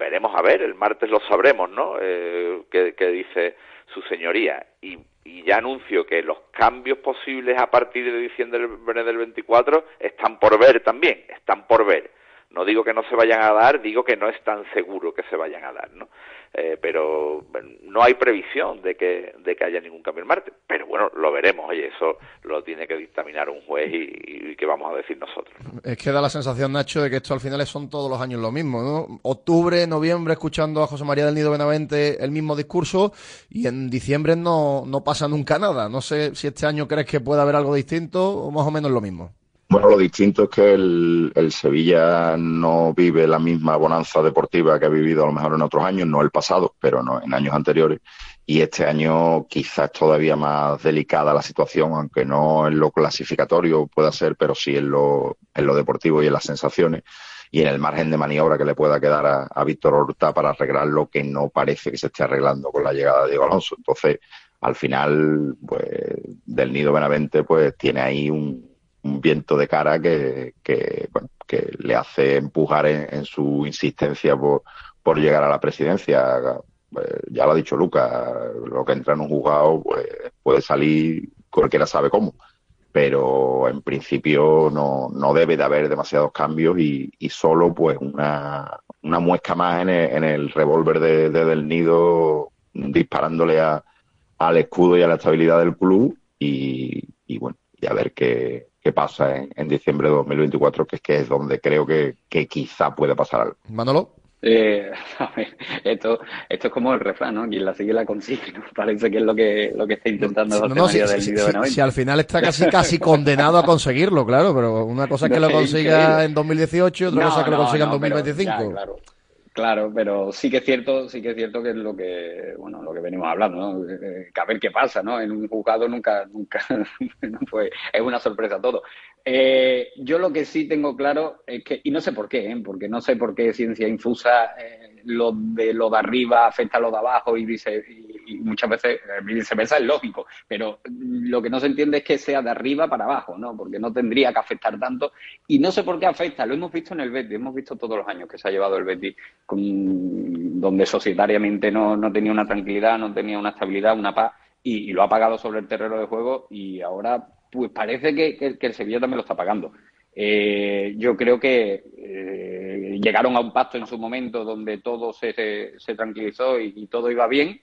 veremos a ver, el martes lo sabremos, ¿no? Eh, ¿qué, dice su señoría? Y, ya anuncio que los cambios posibles a partir de diciembre del 24 están por ver también, están por ver. No digo que no se vayan a dar, digo que no es tan seguro que se vayan a dar, ¿no? Eh, pero no hay previsión de que, de que haya ningún cambio en Marte. Pero bueno, lo veremos, oye, eso lo tiene que dictaminar un juez y, y qué vamos a decir nosotros. Es que da la sensación, Nacho, de que esto al final son todos los años lo mismo, ¿no? Octubre, noviembre, escuchando a José María del Nido Benavente el mismo discurso y en diciembre no, no pasa nunca nada. No sé si este año crees que puede haber algo distinto o más o menos lo mismo. Bueno, lo distinto es que el, Sevilla no vive la misma bonanza deportiva que ha vivido a lo mejor en otros años, no el pasado, pero no en años anteriores. Y este año quizás todavía más delicada la situación, aunque no en lo clasificatorio pueda ser, pero sí en lo, en lo deportivo y en las sensaciones y en el margen de maniobra que le pueda quedar a, a Víctor Horta para arreglar lo que no parece que se esté arreglando con la llegada de Diego Alonso. Entonces, al final, pues, del Nido Benavente, pues tiene ahí un, un viento de cara que, que, bueno, que le hace empujar en, su insistencia por, por, llegar a la presidencia. Eh, ya lo ha dicho Luca, lo que entra en un juzgado pues, puede salir cualquiera sabe cómo, pero en principio no, no debe de haber demasiados cambios y, y solo pues una, una muesca más en el, en el revólver de, del nido disparándole a, al escudo y a la estabilidad del club y, y bueno, y a ver qué, qué pasa en, diciembre de 2024, que es que es donde creo que, quizá puede pasar algo. Manolo. Eh, esto, esto es como el refrán, ¿no? Quien la sigue la consigue, ¿no? Parece que es lo que, lo que está intentando no, si, si, al final está casi casi condenado a conseguirlo, claro, pero una cosa es que lo consiga en 2018 y otra cosa es que lo consiga en 2025. claro. Claro, pero sí que es cierto, sí que es cierto que es lo que, bueno, lo que venimos hablando, ¿no? Que a ver qué pasa, ¿no? En un juzgado nunca, nunca, fue, es una sorpresa todo. Eh, yo lo que sí tengo claro es que, y no sé por qué, ¿eh? porque no sé por qué ciencia infusa eh, lo de lo de arriba afecta a lo de abajo y, dice, y, muchas veces viceversa es lógico, pero lo que no se entiende es que sea de arriba para abajo, ¿no? Porque no tendría que afectar tanto y no sé por qué afecta, lo hemos visto en el Betis, hemos visto todos los años que se ha llevado el Betis donde societariamente no, no tenía una tranquilidad, no tenía una estabilidad, una paz y, lo ha pagado sobre el terreno de juego y ahora pues parece que, el Sevilla también lo está pagando. Eh, yo creo que eh, llegaron a un pacto en su momento donde todo se, se, tranquilizó y, todo iba bien.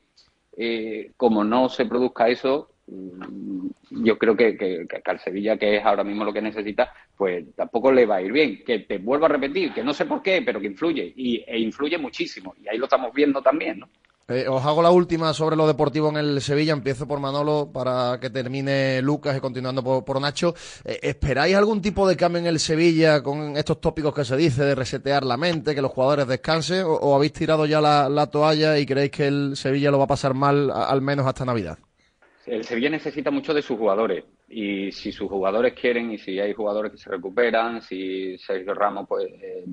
Eh, como no se produzca eso, mm, yo creo que, que, al Sevilla, que es ahora mismo lo que necesita, pues tampoco le va a ir bien. Que te vuelvo a repetir, que no sé por qué, pero que influye, y, e influye muchísimo. Y ahí lo estamos viendo también, ¿no? Eh, os hago la última sobre lo deportivo en el Sevilla. Empiezo por Manolo para que termine Lucas y continuando por, Nacho. Eh, ¿Esperáis algún tipo de cambio en el Sevilla con estos tópicos que se dice de resetear la mente, que los jugadores descansen? ¿O, habéis tirado ya la, toalla y creéis que el Sevilla lo va a pasar mal al menos hasta Navidad? El Sevilla necesita mucho de sus jugadores y si sus jugadores quieren y si hay jugadores que se recuperan, si Sergio Ramos pues eh,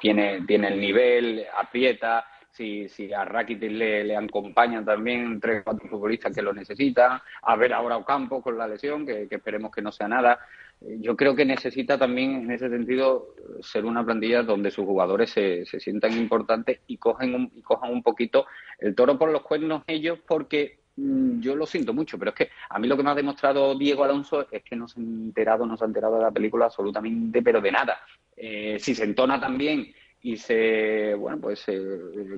tiene, tiene el nivel, aprieta si, si a Rakitic le, acompañan también tres o cuatro futbolistas que lo necesitan, a ver ahora Ocampo con la lesión, que, esperemos que no sea nada. Yo creo que necesita también, en ese sentido, ser una plantilla donde sus jugadores se, se sientan importantes y, cogen un, y cojan un poquito el toro por los cuernos ellos, porque mm, yo lo siento mucho, pero es que a mí lo que me ha demostrado Diego Alonso es que no se ha enterado, no se ha enterado de la película absolutamente, pero de nada. Eh, si se entona también y se bueno pues se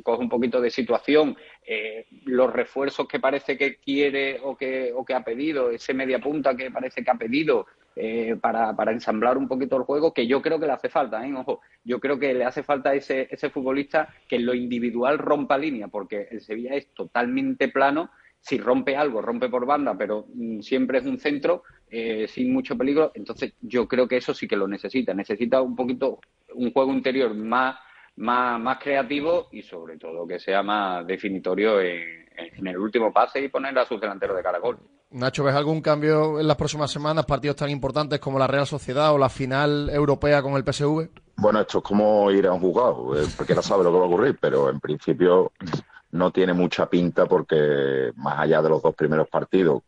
coge un poquito de situación eh, los refuerzos que parece que quiere o que, o que ha pedido ese media punta que parece que ha pedido eh, para, para ensamblar un poquito el juego que yo creo que le hace falta ¿eh? ojo yo creo que le hace falta ese ese futbolista que en lo individual rompa línea porque el Sevilla es totalmente plano si rompe algo, rompe por banda, pero mm, siempre es un centro eh, sin mucho peligro. Entonces, yo creo que eso sí que lo necesita. Necesita un poquito un juego interior más, más, más creativo y sobre todo que sea más definitorio en, en el último pase y poner a sus delanteros de caracol. Nacho, ¿ves algún cambio en las próximas semanas, partidos tan importantes como la Real Sociedad o la final europea con el PSV? Bueno, esto es como ir a un juzgado, eh, porque no sabe lo que va a ocurrir, pero en principio no tiene mucha pinta porque más allá de los dos primeros partidos,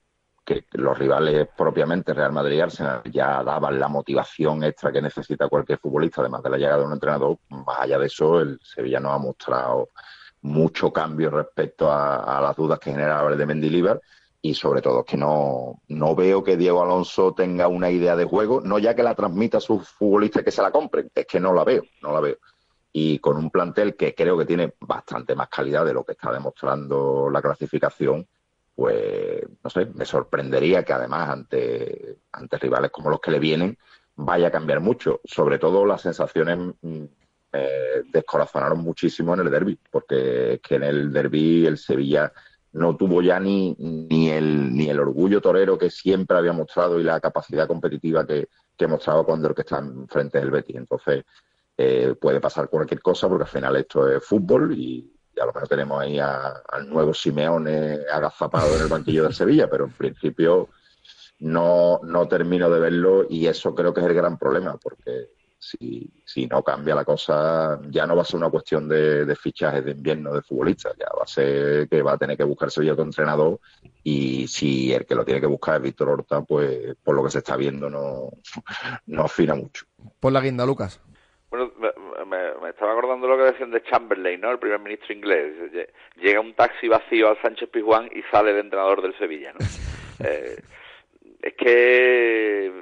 que los rivales propiamente, Real Madrid y Arsenal, ya daban la motivación extra que necesita cualquier futbolista, además de la llegada de un entrenador, más allá de eso, el Sevilla no ha mostrado mucho cambio respecto a, las dudas que generaba el de Mendilibar y sobre todo que no, no veo que Diego Alonso tenga una idea de juego, no ya que la transmita a sus futbolistas que se la compren, es que no la veo, no la veo. Y con un plantel que creo que tiene bastante más calidad de lo que está demostrando la clasificación, pues no sé, me sorprendería que además ante, ante rivales como los que le vienen vaya a cambiar mucho. Sobre todo las sensaciones mm, eh, descorazonaron muchísimo en el derby, porque es que en el derby el Sevilla no tuvo ya ni, ni, el, ni el orgullo torero que siempre había mostrado y la capacidad competitiva que, que mostraba cuando el que está enfrente del Betis. Entonces, eh, puede pasar cualquier cosa porque al final esto es fútbol y, a lo mejor tenemos ahí al nuevo Simeone agazapado en el banquillo del Sevilla, pero en principio no, no termino de verlo y eso creo que es el gran problema porque si, si no cambia la cosa, ya no va a ser una cuestión de, de fichajes de invierno de futbolistas, ya va a ser que va a tener que buscarse ya otro entrenador y si el que lo tiene que buscar es Víctor Horta, pues por lo que se está viendo no, no afina mucho. Por la guinda, Lucas. Bueno, me, estaba acordando lo que decían de Chamberlain, ¿no? El primer ministro inglés. Llega un taxi vacío al Sánchez Pizjuán y sale el entrenador del Sevilla, ¿no? Eh, es que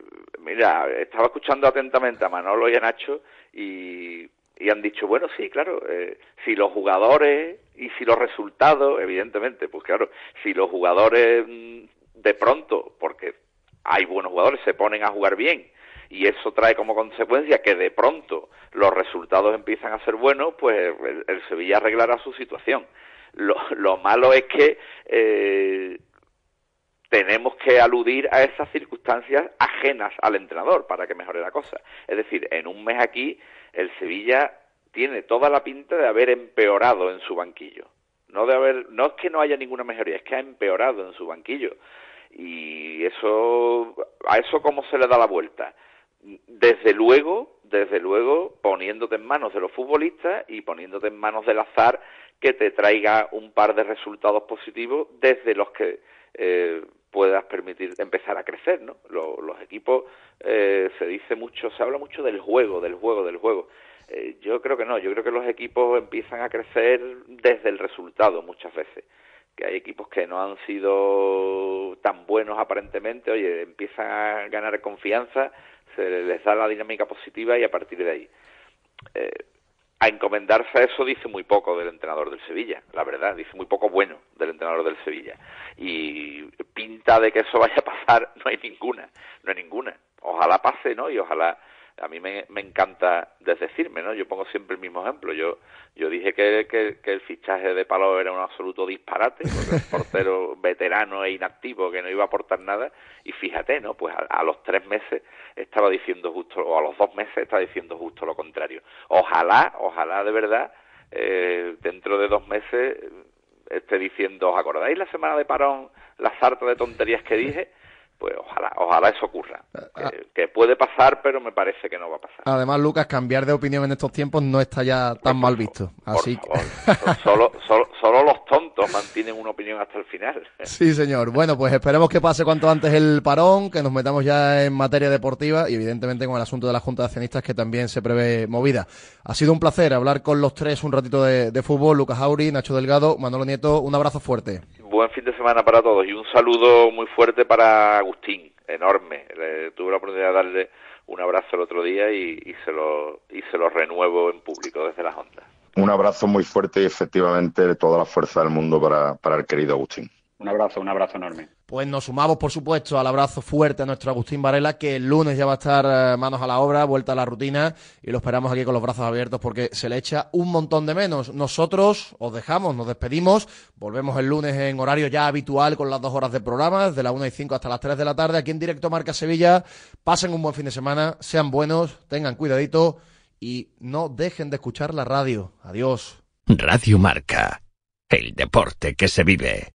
mira, estaba escuchando atentamente a Manolo y a Nacho y, han dicho, bueno, sí, claro, eh, si los jugadores y si los resultados, evidentemente, pues claro, si los jugadores mm, de pronto, porque hay buenos jugadores, se ponen a jugar bien y eso trae como consecuencia que de pronto los resultados empiezan a ser buenos, pues el, Sevilla arreglará su situación. Lo, lo malo es que eh, tenemos que aludir a esas circunstancias ajenas al entrenador para que mejore la cosa. Es decir, en un mes aquí el Sevilla tiene toda la pinta de haber empeorado en su banquillo. No de haber, no es que no haya ninguna mejoría, es que ha empeorado en su banquillo. Y eso, a eso cómo se le da la vuelta. Desde luego, desde luego, poniéndote en manos de los futbolistas y poniéndote en manos del azar que te traiga un par de resultados positivos desde los que eh, puedas permitir empezar a crecer, ¿no? Los, equipos eh, se dice mucho, se habla mucho del juego, del juego, del juego. Eh, yo creo que no, yo creo que los equipos empiezan a crecer desde el resultado muchas veces. Que hay equipos que no han sido tan buenos aparentemente, oye, empiezan a ganar confianza, se les da la dinámica positiva y a partir de ahí. Eh, a encomendarse a eso dice muy poco del entrenador del Sevilla, la verdad, dice muy poco bueno del entrenador del Sevilla. Y pinta de que eso vaya a pasar no hay ninguna, no hay ninguna. Ojalá pase, ¿no? Y ojalá a mí me, encanta desdecirme, ¿no? Yo pongo siempre el mismo ejemplo. Yo yo dije que, el fichaje de Palo era un absoluto disparate, porque portero veterano e inactivo que no iba a aportar nada, y fíjate, ¿no? Pues a, los tres meses estaba diciendo justo, o a los dos meses estaba diciendo justo lo contrario. Ojalá, ojalá de verdad, eh, dentro de dos meses esté diciendo, ¿os acordáis la semana de parón, la sarta de tonterías que dije? Pues ojalá, ojalá eso ocurra. Ah. Que, puede pasar, pero me parece que no va a pasar. Además, Lucas, cambiar de opinión en estos tiempos no está ya tan mal visto. Así solo, solo, solo, los tontos mantienen una opinión hasta el final. Sí, señor. Bueno, pues esperemos que pase cuanto antes el parón, que nos metamos ya en materia deportiva y evidentemente con el asunto de la Junta de Accionistas que también se prevé movida. Ha sido un placer hablar con los tres un ratito de, de fútbol. Lucas Auri, Nacho Delgado, Manolo Nieto, un abrazo fuerte buen fin de semana para todos y un saludo muy fuerte para Agustín, enorme. tuve la oportunidad de darle un abrazo el otro día y, se lo y se lo renuevo en público desde las ondas. Un abrazo muy fuerte y efectivamente toda la fuerza del mundo para, para el querido Agustín. Un abrazo, un abrazo enorme. Pues nos sumamos, por supuesto, al abrazo fuerte a nuestro Agustín Varela, que el lunes ya va a estar eh, manos a la obra, vuelta a la rutina, y lo esperamos aquí con los brazos abiertos porque se le echa un montón de menos. Nosotros os dejamos, nos despedimos, volvemos el lunes en horario ya habitual con las dos horas de programa, desde las 1 y 5 hasta las 3 de la tarde, aquí en directo Marca Sevilla. Pasen un buen fin de semana, sean buenos, tengan cuidadito y no dejen de escuchar la radio. Adiós. Radio Marca. El deporte que se vive.